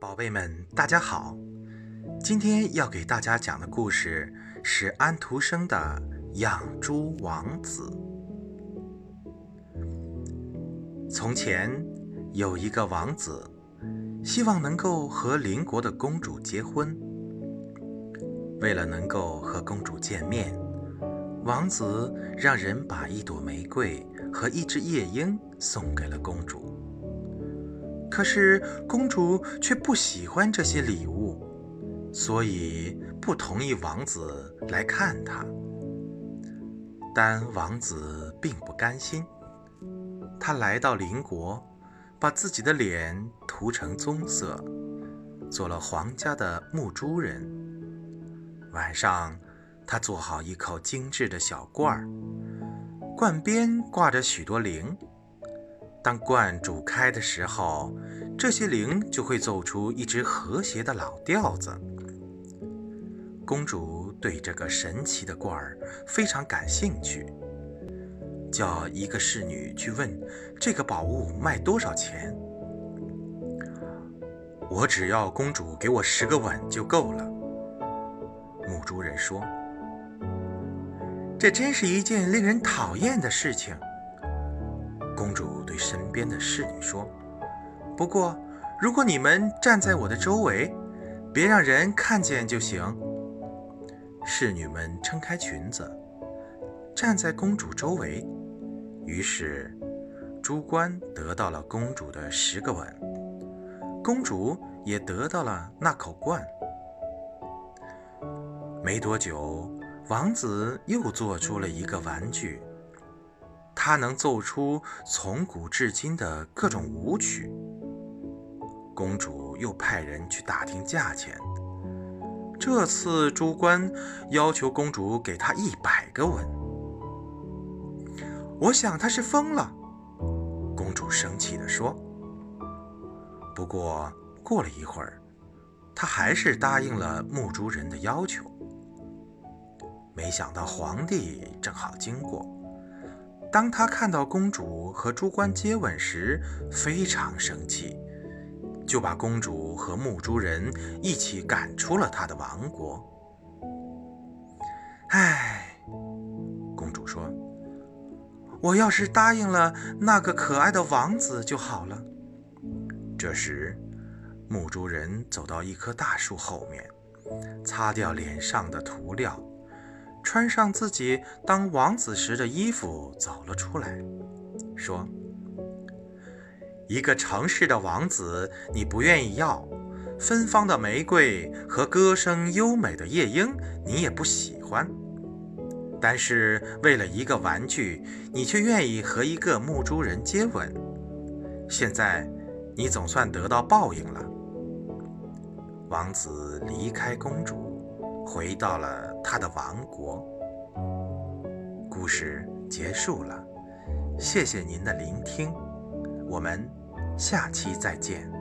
宝贝们，大家好！今天要给大家讲的故事是安徒生的《养猪王子》。从前有一个王子，希望能够和邻国的公主结婚。为了能够和公主见面，王子让人把一朵玫瑰和一只夜莺送给了公主。可是公主却不喜欢这些礼物，所以不同意王子来看她。但王子并不甘心，他来到邻国，把自己的脸涂成棕色，做了皇家的牧猪人。晚上，他做好一口精致的小罐儿，罐边挂着许多铃。当罐煮开的时候，这些铃就会奏出一支和谐的老调子。公主对这个神奇的罐儿非常感兴趣，叫一个侍女去问这个宝物卖多少钱。我只要公主给我十个吻就够了。母猪人说：“这真是一件令人讨厌的事情。”公主对身边的侍女说：“不过，如果你们站在我的周围，别让人看见就行。”侍女们撑开裙子，站在公主周围。于是，猪倌得到了公主的十个吻，公主也得到了那口罐。没多久，王子又做出了一个玩具。他能奏出从古至今的各种舞曲。公主又派人去打听价钱。这次猪倌要求公主给他一百个吻。我想他是疯了，公主生气地说。不过过了一会儿，他还是答应了牧猪人的要求。没想到皇帝正好经过。当他看到公主和猪倌接吻时，非常生气，就把公主和牧猪人一起赶出了他的王国。唉，公主说：“我要是答应了那个可爱的王子就好了。”这时，牧猪人走到一棵大树后面，擦掉脸上的涂料。穿上自己当王子时的衣服，走了出来，说：“一个城市的王子，你不愿意要；芬芳的玫瑰和歌声优美的夜莺，你也不喜欢。但是为了一个玩具，你却愿意和一个牧猪人接吻。现在，你总算得到报应了。”王子离开公主。回到了他的王国。故事结束了，谢谢您的聆听，我们下期再见。